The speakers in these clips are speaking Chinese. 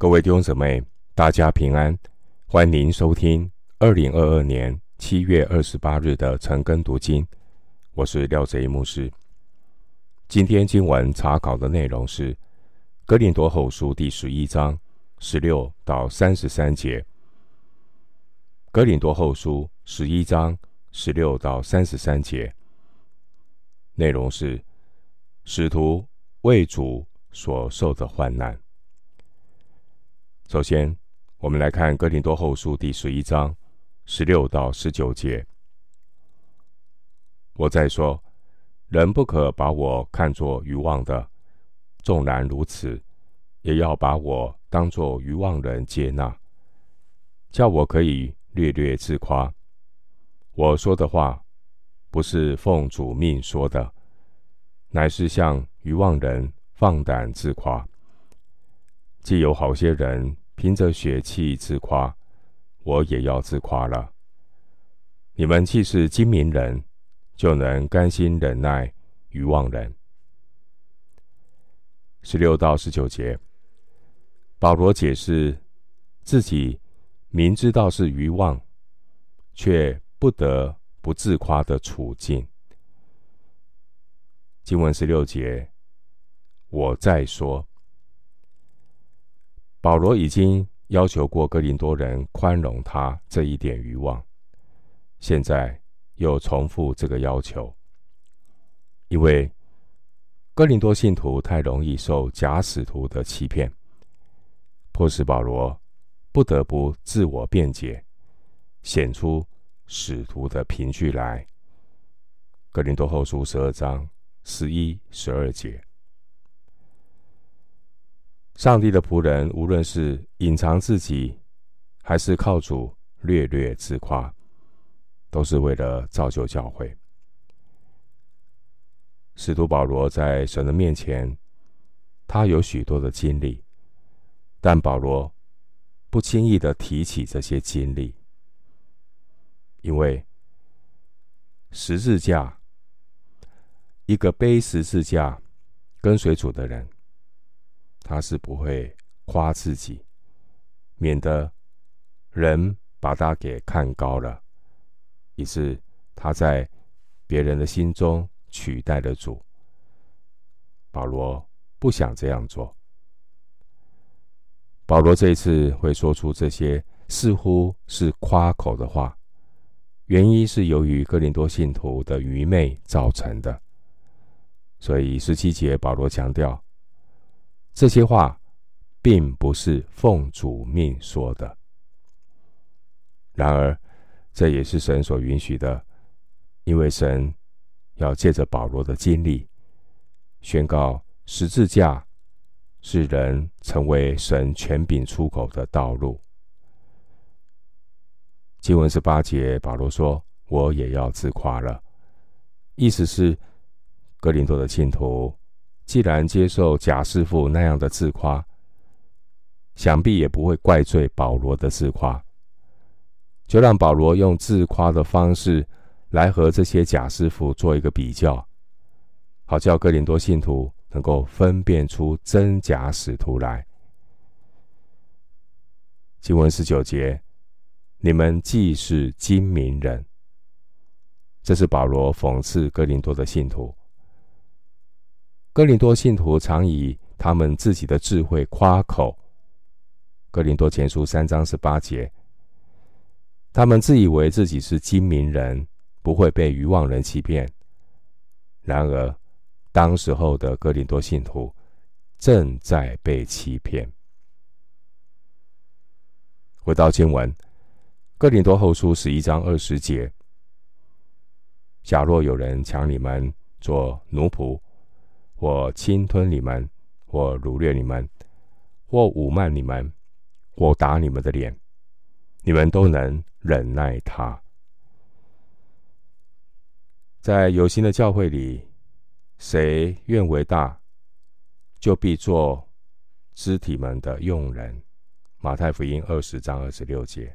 各位弟兄姊妹，大家平安，欢迎收听二零二二年七月二十八日的晨更读经。我是廖贼一牧师。今天经文查考的内容是《哥林多后书》第十一章十六到三十三节。《哥林多后书》十一章十六到三十三节内容是使徒为主所受的患难。首先，我们来看《哥林多后书》第十一章十六到十九节。我在说，人不可把我看作愚妄的，纵然如此，也要把我当作愚妄人接纳，叫我可以略略自夸。我说的话，不是奉主命说的，乃是向愚妄人放胆自夸。既有好些人凭着血气自夸，我也要自夸了。你们既是精明人，就能甘心忍耐愚妄人。十六到十九节，保罗解释自己明知道是愚妄，却不得不自夸的处境。经文十六节，我再说。保罗已经要求过哥林多人宽容他这一点欲望，现在又重复这个要求，因为哥林多信徒太容易受假使徒的欺骗，迫使保罗不得不自我辩解，显出使徒的凭据来。哥林多后书十二章十一、十二节。上帝的仆人，无论是隐藏自己，还是靠主略略自夸，都是为了造就教会。使徒保罗在神的面前，他有许多的经历，但保罗不轻易的提起这些经历，因为十字架，一个背十字架跟随主的人。他是不会夸自己，免得人把他给看高了，以致他在别人的心中取代了主。保罗不想这样做。保罗这一次会说出这些似乎是夸口的话，原因是由于哥林多信徒的愚昧造成的。所以十七节保罗强调。这些话并不是奉主命说的，然而这也是神所允许的，因为神要借着保罗的经历，宣告十字架是人成为神权柄出口的道路。经文十八节，保罗说：“我也要自夸了。”意思是哥林多的信徒。既然接受假师傅那样的自夸，想必也不会怪罪保罗的自夸，就让保罗用自夸的方式来和这些假师傅做一个比较，好叫哥林多信徒能够分辨出真假使徒来。经文十九节，你们既是精明人，这是保罗讽刺哥林多的信徒。哥林多信徒常以他们自己的智慧夸口。哥林多前书三章十八节，他们自以为自己是精明人，不会被愚妄人欺骗。然而，当时候的哥林多信徒正在被欺骗。回到经文，哥林多后书十一章二十节：假若有人抢你们做奴仆，或侵吞你们，或掳掠你们，或侮慢你们，或打你们的脸，你们都能忍耐他。在有形的教会里，谁愿为大，就必做肢体们的用人。马太福音二十章二十六节。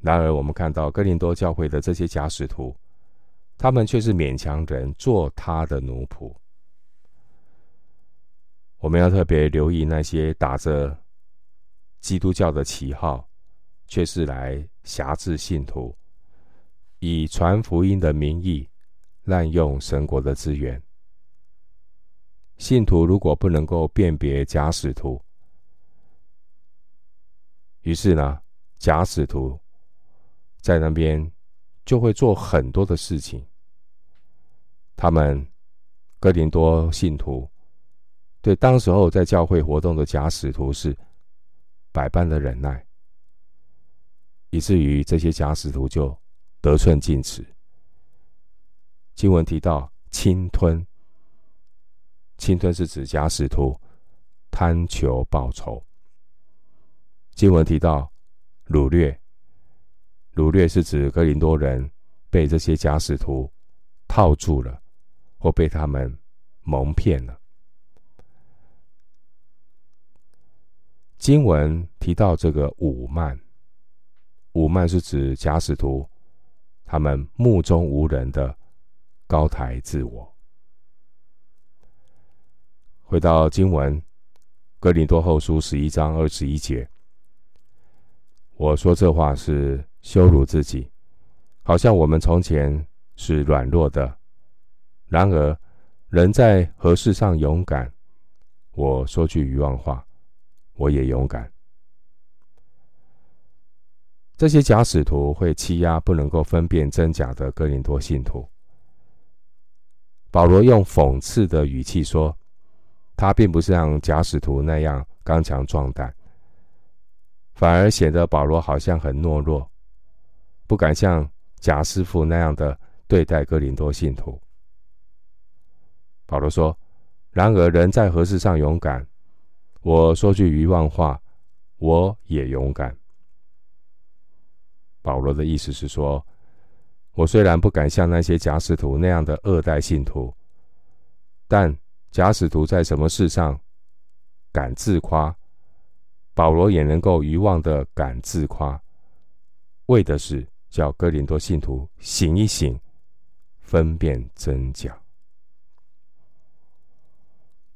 然而，我们看到哥林多教会的这些假使徒，他们却是勉强人做他的奴仆。我们要特别留意那些打着基督教的旗号，却是来挟制信徒，以传福音的名义滥用神国的资源。信徒如果不能够辨别假使徒，于是呢，假使徒在那边就会做很多的事情。他们哥林多信徒对当时候在教会活动的假使徒是百般的忍耐，以至于这些假使徒就得寸进尺。经文提到侵吞，侵吞是指假使徒贪求报酬。经文提到掳掠，掳掠是指哥林多人被这些假使徒套住了，或被他们蒙骗了。经文提到这个五慢，五慢是指假使徒他们目中无人的高抬自我。回到经文，哥林多后书十一章二十一节。我说这话是羞辱自己，好像我们从前是软弱的。然而，人在何事上勇敢？我说句愚妄话，我也勇敢。这些假使徒会欺压不能够分辨真假的哥林多信徒。保罗用讽刺的语气说：“他并不是像假使徒那样刚强壮胆。”反而显得保罗好像很懦弱，不敢像假师傅那样的对待哥林多信徒。保罗说：“然而人在何事上勇敢？我说句愚妄话，我也勇敢。”保罗的意思是说，我虽然不敢像那些假使徒那样的恶待信徒，但假使徒在什么事上敢自夸？保罗也能够愚妄的敢自夸，为的是叫哥林多信徒醒一醒，分辨真假。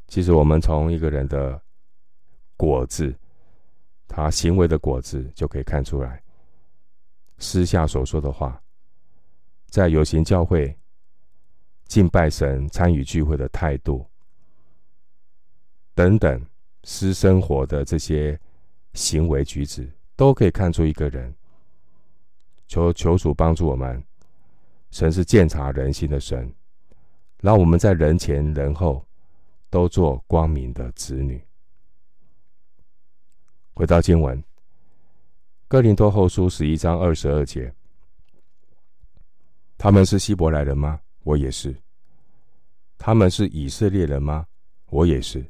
其实，我们从一个人的果子，他行为的果子，就可以看出来，私下所说的话，在有形教会敬拜神、参与聚会的态度等等，私生活的这些。行为举止都可以看出一个人。求求主帮助我们，神是鉴察人心的神，让我们在人前人后都做光明的子女。回到经文，哥林多后书十一章二十二节，他们是希伯来人吗？我也是。他们是以色列人吗？我也是。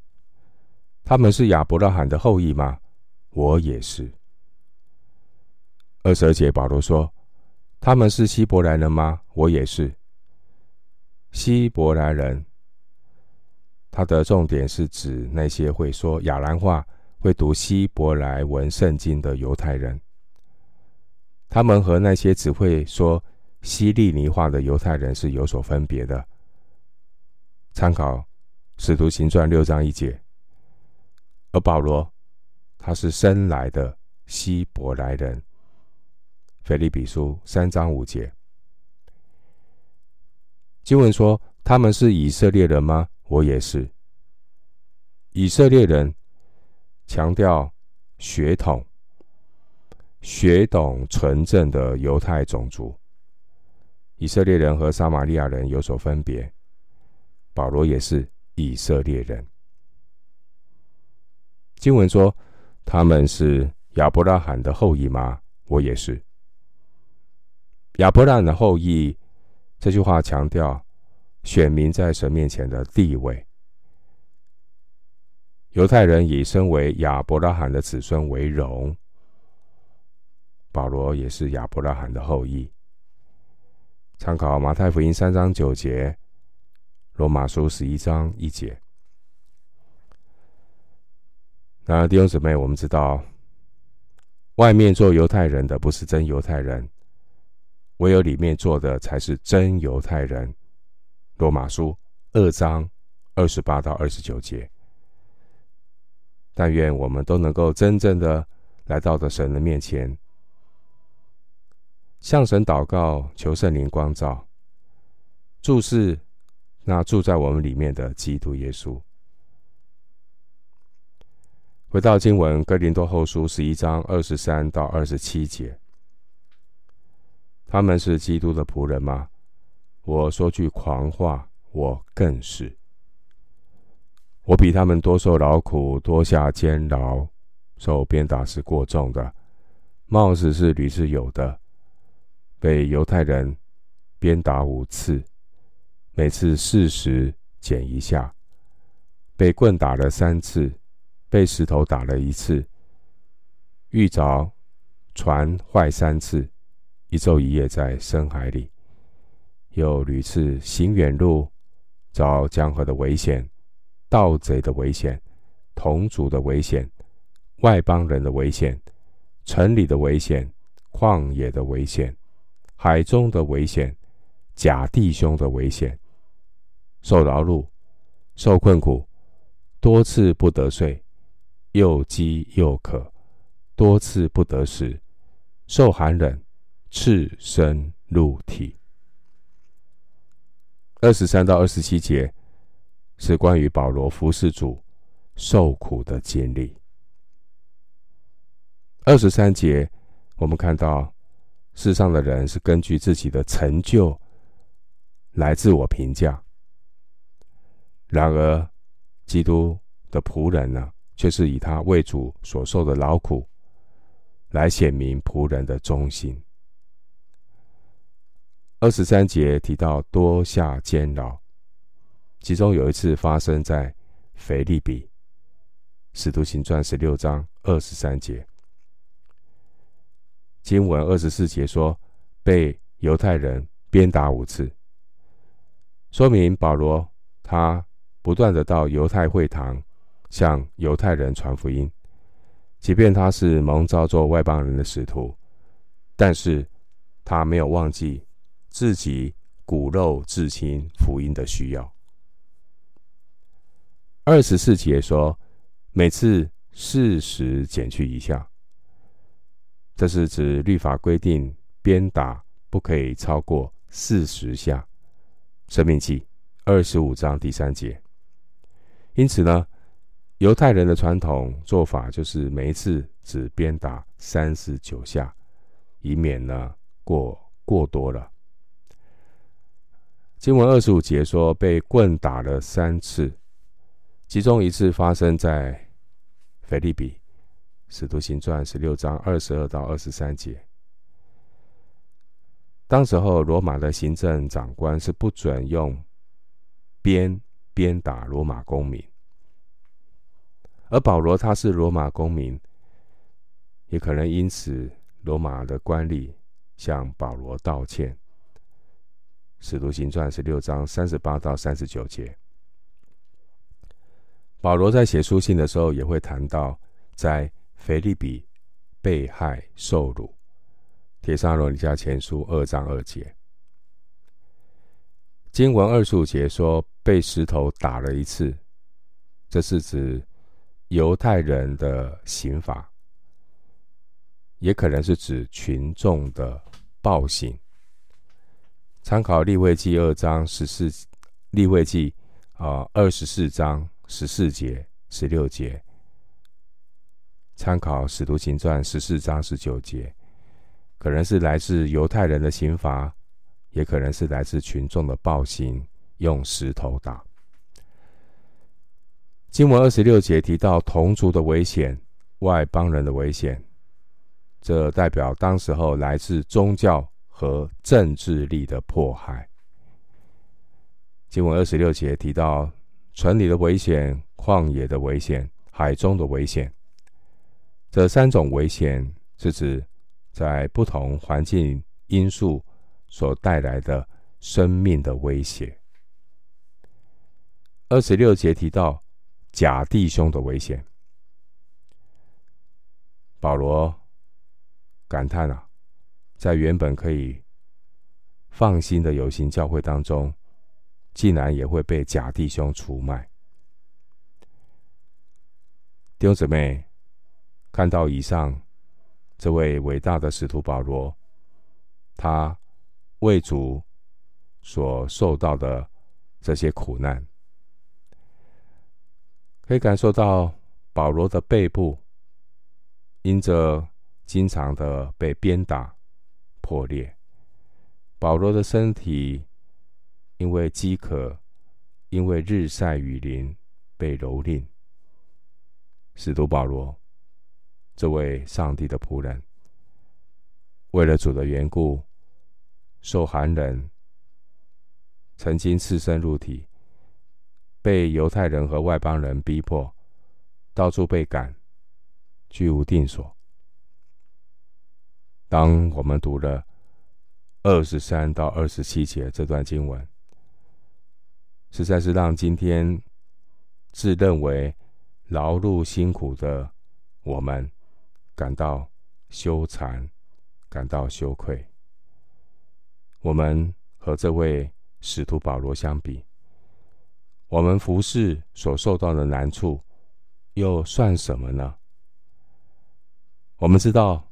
他们是亚伯拉罕的后裔吗？我也是。二十二节，保罗说：“他们是希伯来人吗？”我也是。希伯来人，他的重点是指那些会说亚兰话、会读希伯来文圣经的犹太人。他们和那些只会说希利尼话的犹太人是有所分别的。参考《使徒行传》六章一节，而保罗。他是生来的希伯来人。腓立比书三章五节，经文说：“他们是以色列人吗？”我也是。以色列人强调血统，血统纯正的犹太种族。以色列人和撒玛利亚人有所分别。保罗也是以色列人。经文说。他们是亚伯拉罕的后裔吗？我也是。亚伯拉罕的后裔这句话强调选民在神面前的地位。犹太人以身为亚伯拉罕的子孙为荣。保罗也是亚伯拉罕的后裔。参考马太福音三章九节，罗马书十一章一节。那弟兄姊妹，我们知道，外面做犹太人的不是真犹太人，唯有里面做的才是真犹太人。罗马书二章二十八到二十九节。但愿我们都能够真正的来到的神的面前，向神祷告，求圣灵光照，注视那住在我们里面的基督耶稣。回到经文，哥林多后书十一章二十三到二十七节，他们是基督的仆人吗？我说句狂话，我更是。我比他们多受劳苦，多下监牢。受鞭打是过重的，帽子是屡次有的。被犹太人鞭打五次，每次四十减一下。被棍打了三次，被石头打了一次。遇着船坏三次，一昼一夜在深海里。又屡次行远路，遭江河的危险、盗贼的危险、同族的危险。外邦人的危险，城里的危险，旷野的危险，海中的危险，假弟兄的危险，受劳碌，受困苦，多次不得睡，又饥又渴，多次不得食，受寒冷，赤身露体。二十三到二十七节是关于保罗服侍主受苦的经历。二十三节，我们看到世上的人是根据自己的成就来自我评价，然而基督的仆人呢，却是以他为主所受的劳苦来显明仆人的忠心。二十三节提到多下监牢，其中有一次发生在腓立比，使徒行传十六章二十三节。经文二十四节说，被犹太人鞭打五次，说明保罗他不断的到犹太会堂向犹太人传福音，即便他是蒙召做外邦人的使徒，但是他没有忘记自己骨肉至亲福音的需要。二十四节说，每次四十减去一下。这是指律法规定鞭打不可以超过四十下，《申命记》二十五章第三节。因此呢，犹太人的传统做法就是每一次只鞭打三十九下，以免呢过过多了。经文二十五节说被棍打了三次，其中一次发生在腓立比。使徒行传十六章二十二到二十三节，当时候罗马的行政长官是不准用鞭鞭打罗马公民，而保罗他是罗马公民，也可能因此罗马的官吏向保罗道歉。使徒行传十六章三十八到三十九节，保罗在写书信的时候也会谈到在。腓立比被害受辱，帖撒罗尼迦前书二章二节，经文二十五节说被石头打了一次，这是指犹太人的刑罚，也可能是指群众的暴行。参考利未记二章十四，利未记啊二十四章十四节、十六节。参考《使徒行传》十四章十九节，可能是来自犹太人的刑罚，也可能是来自群众的暴行，用石头打。经文二十六节提到同族的危险、外邦人的危险，这代表当时候来自宗教和政治力的迫害。经文二十六节提到城里的危险、旷野的危险、海中的危险。这三种危险是指在不同环境因素所带来的生命的威胁。二十六节提到假弟兄的危险，保罗感叹啊，在原本可以放心的有形教会当中，竟然也会被假弟兄出卖。弟兄姊妹。看到以上这位伟大的使徒保罗，他为主所受到的这些苦难，可以感受到保罗的背部因着经常的被鞭打破裂，保罗的身体因为饥渴，因为日晒雨淋被蹂躏。使徒保罗，这位上帝的仆人，为了主的缘故，受寒冷，曾经赤身露体，被犹太人和外邦人逼迫，到处被赶，居无定所。当我们读了二十三到二十七节这段经文，实在是让今天自认为劳碌辛苦的我们感到羞惭，感到羞愧。我们和这位使徒保罗相比，我们服侍所受到的难处又算什么呢？我们知道，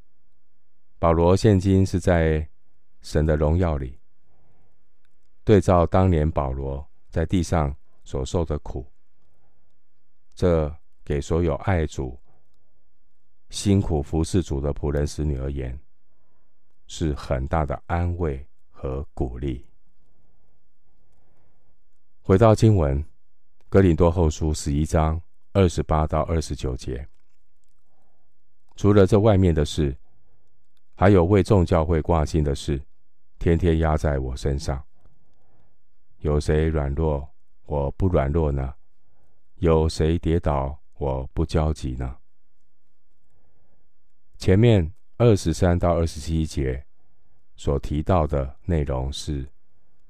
保罗现今是在神的荣耀里，对照当年保罗在地上所受的苦，这。给所有爱主、辛苦服侍主的仆人、使女而言，是很大的安慰和鼓励。回到经文，《哥林多后书》十一章二十八到二十九节，除了这外面的事，还有为众教会挂心的事，天天压在我身上。有谁软弱，我不软弱呢？有谁跌倒，我不焦急呢。前面二十三到二十七节所提到的内容是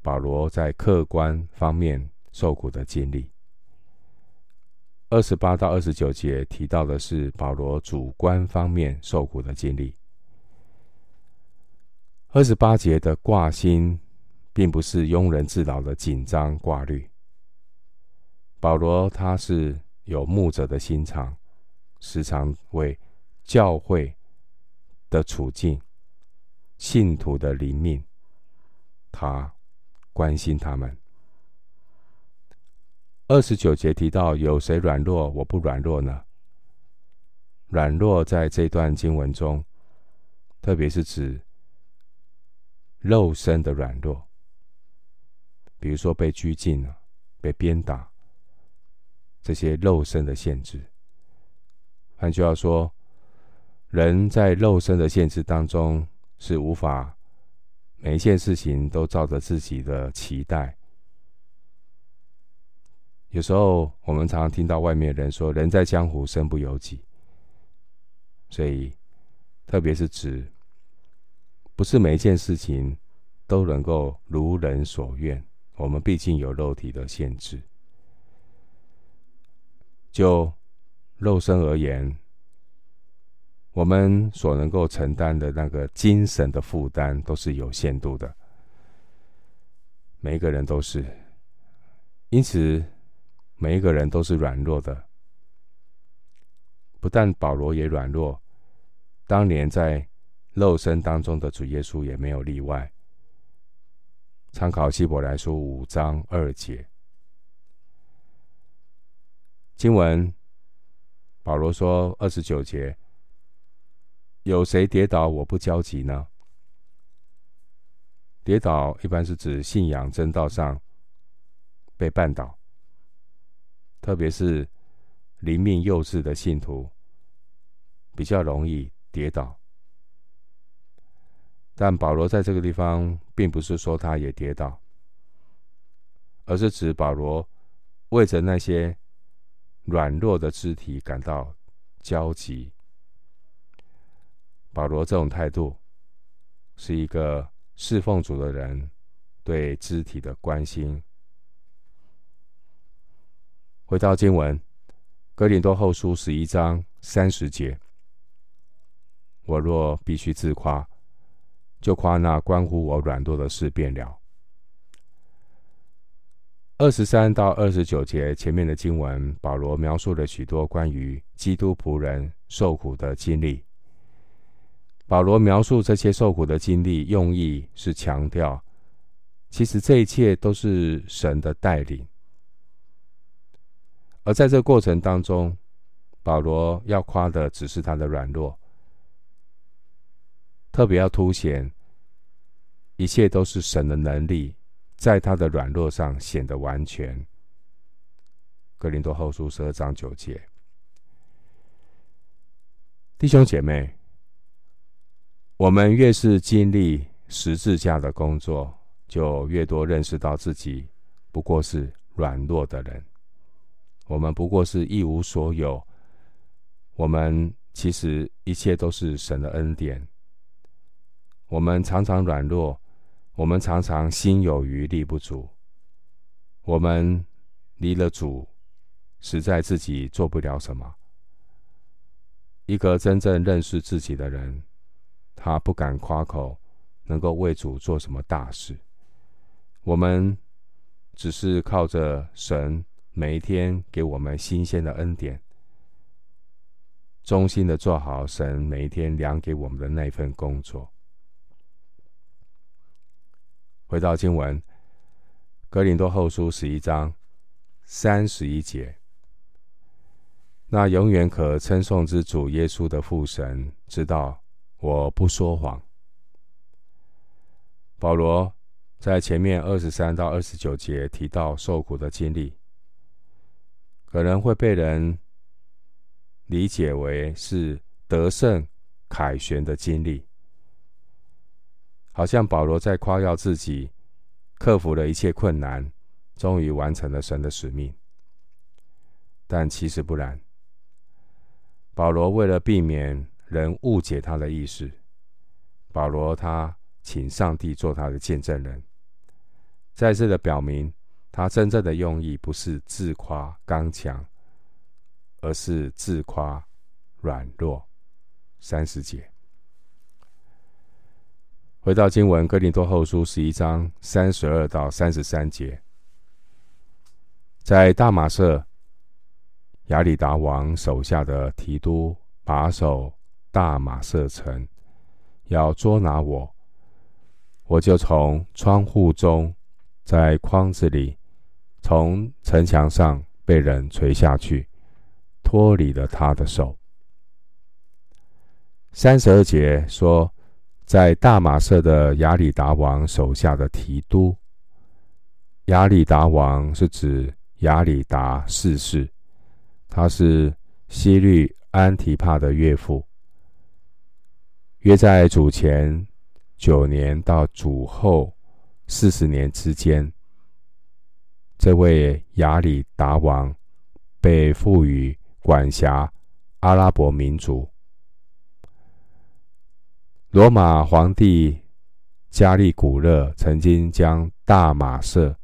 保罗在客观方面受苦的经历；二十八到二十九节提到的是保罗主观方面受苦的经历。二十八节的挂心，并不是庸人自扰的紧张挂虑。保罗他是。有牧者的心肠，时常为教会的处境、信徒的灵命，他关心他们。二十九节提到：“有谁软弱，我不软弱呢？”软弱在这段经文中，特别是指肉身的软弱，比如说被拘禁了、被鞭打。这些肉身的限制，换句话说，人在肉身的限制当中是无法每一件事情都照着自己的期待。有时候我们常常听到外面人说：“人在江湖，身不由己。”所以，特别是指不是每一件事情都能够如人所愿。我们毕竟有肉体的限制。就肉身而言，我们所能够承担的那个精神的负担都是有限度的。每一个人都是，因此每一个人都是软弱的。不但保罗也软弱，当年在肉身当中的主耶稣也没有例外。参考希伯来书五章二节。经文，保罗说二十九节：“有谁跌倒，我不焦急呢？”跌倒一般是指信仰真道上被绊倒，特别是灵命幼稚的信徒比较容易跌倒。但保罗在这个地方并不是说他也跌倒，而是指保罗为着那些。软弱的肢体感到焦急。保罗这种态度，是一个侍奉主的人对肢体的关心。回到经文，《哥林多后书》十一章三十节：“我若必须自夸，就夸那关乎我软弱的事便了。”二十三到二十九节前面的经文，保罗描述了许多关于基督仆人受苦的经历。保罗描述这些受苦的经历，用意是强调，其实这一切都是神的带领。而在这过程当中，保罗要夸的只是他的软弱，特别要凸显，一切都是神的能力，在他的软弱上显得完全。哥林多后书十二章九节，弟兄姐妹，我们越是经历十字架的工作，就越多认识到自己不过是软弱的人。我们不过是一无所有。我们其实一切都是神的恩典。我们常常软弱，我们常常心有余力不足。我们离了主。实在自己做不了什么。一个真正认识自己的人，他不敢夸口能够为主做什么大事。我们只是靠着神每一天给我们新鲜的恩典，忠心的做好神每一天量给我们的那份工作。回到经文，《格林多后书》十一章三十一节。那永远可称颂之主耶稣的父神知道我不说谎。保罗在前面二十三到二十九节提到受苦的经历，可能会被人理解为是得胜凯旋的经历，好像保罗在夸耀自己克服了一切困难，终于完成了神的使命。但其实不然。保罗为了避免人误解他的意思，保罗他请上帝做他的见证人，再次的表明他真正的用意不是自夸刚强，而是自夸软弱。三十节，回到经文，哥林多后书十一章三十二到三十三节，在大马色。亚里达王手下的提督把守大马色城，要捉拿我，我就从窗户中，在筐子里，从城墙上被人垂下去，脱离了他的手。三十二节说，在大马色的亚里达王手下的提督，亚里达王是指亚里达四世。他是希律安提帕的岳父，约在主前九年到主后四十年之间，这位亚里达王被赋予管辖阿拉伯民族。罗马皇帝加利古勒曾经将大马色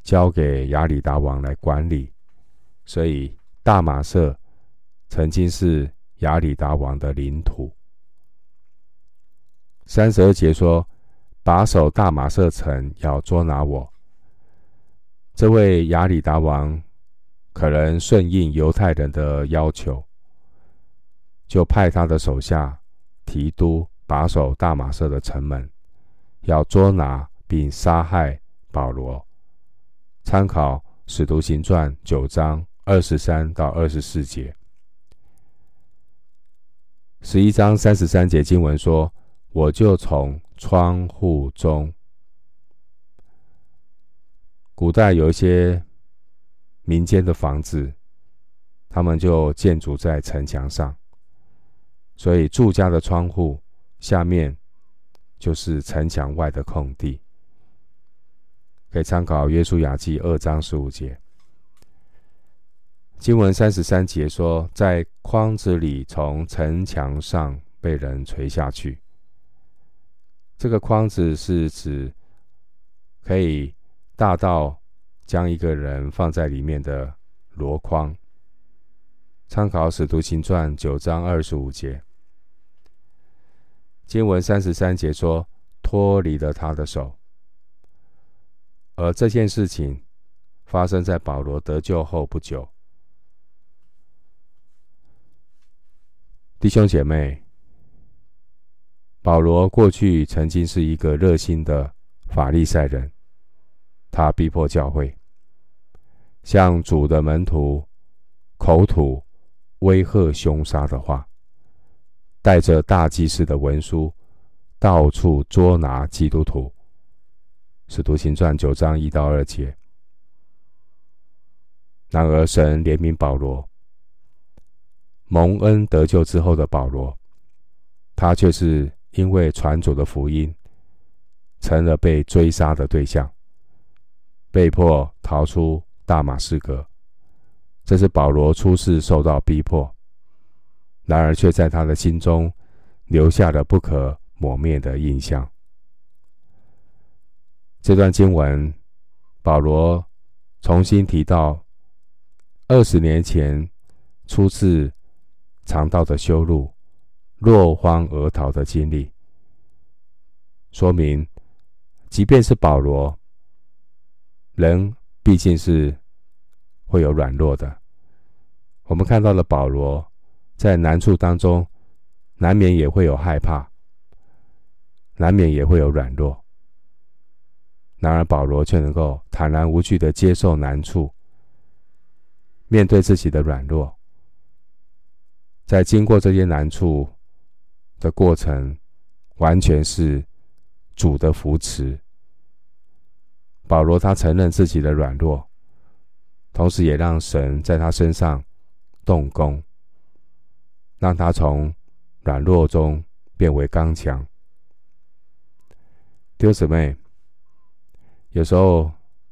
交给亚里达王来管理。所以，大马色曾经是亚里达王的领土。三十二节说：“把守大马色城，要捉拿我。”这位亚里达王可能顺应犹太人的要求，就派他的手下提督把守大马色的城门，要捉拿并杀害保罗。参考《使徒行传》九章。二十三到二十四节，十一章三十三节经文说：“我就从窗户中。”古代有一些民间的房子，他们就建筑在城墙上，所以住家的窗户下面就是城墙外的空地。可以参考《约书亚记》二章十五节。经文三十三节说，在筐子里从城墙上被人垂下去。这个筐子是指可以大到将一个人放在里面的箩筐。参考《使徒行传》九章二十五节。经文三十三节说，脱离了他的手。而这件事情发生在保罗得救后不久。弟兄姐妹，保罗过去曾经是一个热心的法利赛人，他逼迫教会，向主的门徒口吐威吓凶杀的话，带着大祭司的文书，到处捉拿基督徒。使徒行传九章一到二节。然而，神怜悯保罗，蒙恩得救之后的保罗，他却是因为传主的福音，成了被追杀的对象，被迫逃出大马士革。这是保罗初次受到逼迫，然而却在他的心中留下了不可磨灭的印象。这段经文，保罗重新提到。二十年前初次尝到的羞辱、落荒而逃的经历，说明，即便是保罗，人毕竟是会有软弱的。我们看到了保罗在难处当中，难免也会有害怕，难免也会有软弱。然而保罗却能够坦然无惧的接受难处。面对自己的软弱，在经过这些难处的过程，完全是主的扶持。保罗他承认自己的软弱，同时也让神在他身上动工，让他从软弱中变为刚强。弟兄姊妹，有时候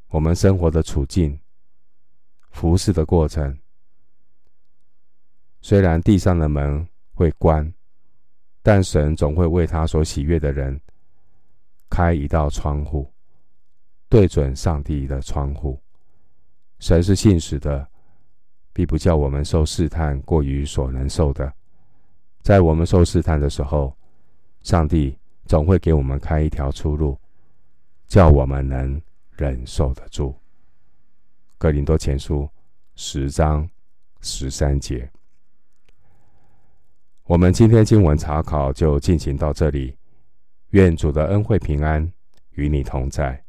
我们生活的处境。服侍的过程，虽然地上的门会关，但神总会为他所喜悦的人开一道窗户，对准上帝的窗户。神是信实的，必不叫我们受试探过于所能受的。在我们受试探的时候，上帝总会给我们开一条出路，叫我们能忍受得住。格林多前书十章十三节，我们今天经文查考就进行到这里。愿主的恩惠平安与你同在。